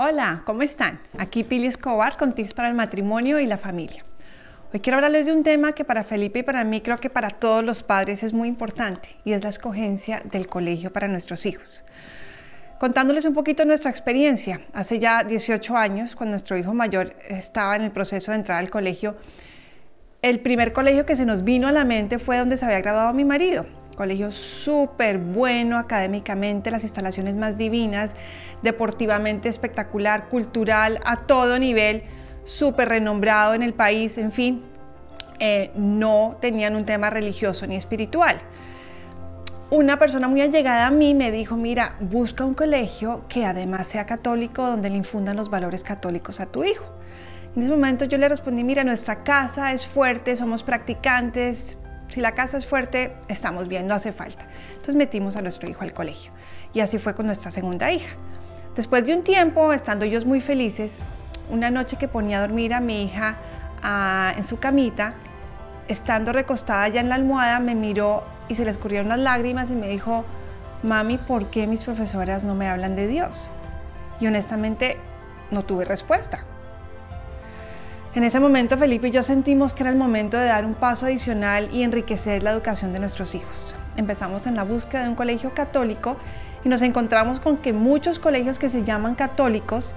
Hola, ¿cómo están? Aquí Pili Escobar con tips para el matrimonio y la familia. Hoy quiero hablarles de un tema que para Felipe y para mí creo que para todos los padres es muy importante y es la escogencia del colegio para nuestros hijos. Contándoles un poquito nuestra experiencia, hace ya 18 años, cuando nuestro hijo mayor estaba en el proceso de entrar al colegio, el primer colegio que se nos vino a la mente fue donde se había graduado mi marido, colegio súper bueno académicamente, las instalaciones más divinas, deportivamente espectacular, cultural, a todo nivel, súper renombrado en el país, en fin, eh, no tenían un tema religioso ni espiritual. Una persona muy allegada a mí me dijo, mira, busca un colegio que además sea católico, donde le infundan los valores católicos a tu hijo. En ese momento yo le respondí, mira, nuestra casa es fuerte, somos practicantes, si la casa es fuerte, estamos bien, no hace falta. Entonces metimos a nuestro hijo al colegio. Y así fue con nuestra segunda hija. Después de un tiempo, estando ellos muy felices, una noche que ponía a dormir a mi hija ah, en su camita, estando recostada ya en la almohada, me miró y se le escurrieron las lágrimas y me dijo, mami, ¿por qué mis profesoras no me hablan de Dios? Y honestamente no tuve respuesta. En ese momento Felipe y yo sentimos que era el momento de dar un paso adicional y enriquecer la educación de nuestros hijos. Empezamos en la búsqueda de un colegio católico y nos encontramos con que muchos colegios que se llaman católicos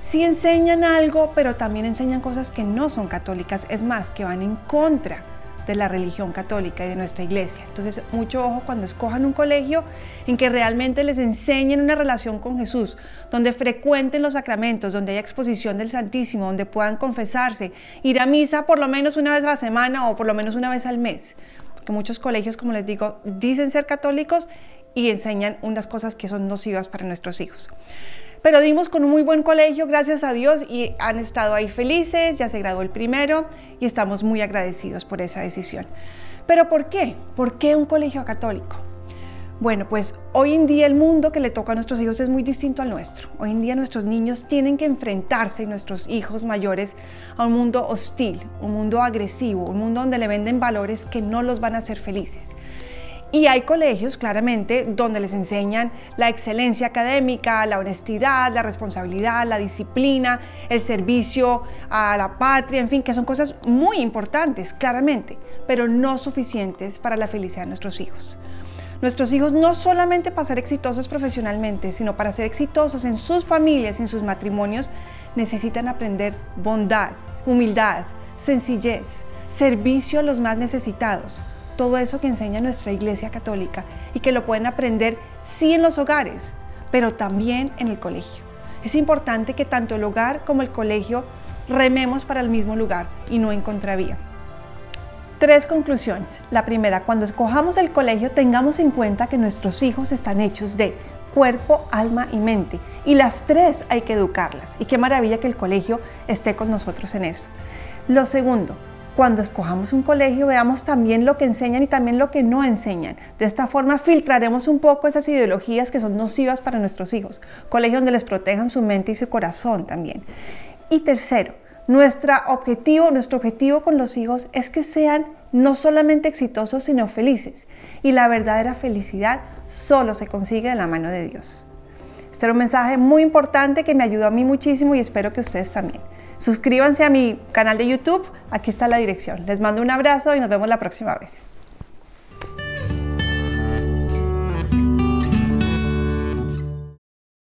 sí enseñan algo, pero también enseñan cosas que no son católicas, es más, que van en contra de la religión católica y de nuestra iglesia. Entonces, mucho ojo cuando escojan un colegio en que realmente les enseñen una relación con Jesús, donde frecuenten los sacramentos, donde haya exposición del Santísimo, donde puedan confesarse, ir a misa por lo menos una vez a la semana o por lo menos una vez al mes. Porque muchos colegios, como les digo, dicen ser católicos y enseñan unas cosas que son nocivas para nuestros hijos. Pero dimos con un muy buen colegio, gracias a Dios, y han estado ahí felices, ya se graduó el primero y estamos muy agradecidos por esa decisión. Pero ¿por qué? ¿Por qué un colegio católico? Bueno, pues hoy en día el mundo que le toca a nuestros hijos es muy distinto al nuestro. Hoy en día nuestros niños tienen que enfrentarse, nuestros hijos mayores, a un mundo hostil, un mundo agresivo, un mundo donde le venden valores que no los van a hacer felices. Y hay colegios, claramente, donde les enseñan la excelencia académica, la honestidad, la responsabilidad, la disciplina, el servicio a la patria, en fin, que son cosas muy importantes, claramente, pero no suficientes para la felicidad de nuestros hijos. Nuestros hijos no solamente para ser exitosos profesionalmente, sino para ser exitosos en sus familias, en sus matrimonios, necesitan aprender bondad, humildad, sencillez, servicio a los más necesitados todo eso que enseña nuestra Iglesia Católica y que lo pueden aprender sí en los hogares, pero también en el colegio. Es importante que tanto el hogar como el colegio rememos para el mismo lugar y no en contravía. Tres conclusiones. La primera, cuando escojamos el colegio tengamos en cuenta que nuestros hijos están hechos de cuerpo, alma y mente. Y las tres hay que educarlas. Y qué maravilla que el colegio esté con nosotros en eso. Lo segundo, cuando escojamos un colegio veamos también lo que enseñan y también lo que no enseñan. De esta forma filtraremos un poco esas ideologías que son nocivas para nuestros hijos. Colegio donde les protejan su mente y su corazón también. Y tercero, nuestro objetivo, nuestro objetivo con los hijos es que sean no solamente exitosos, sino felices. Y la verdadera felicidad solo se consigue de la mano de Dios. Este era un mensaje muy importante que me ayudó a mí muchísimo y espero que ustedes también. Suscríbanse a mi canal de YouTube, aquí está la dirección. Les mando un abrazo y nos vemos la próxima vez.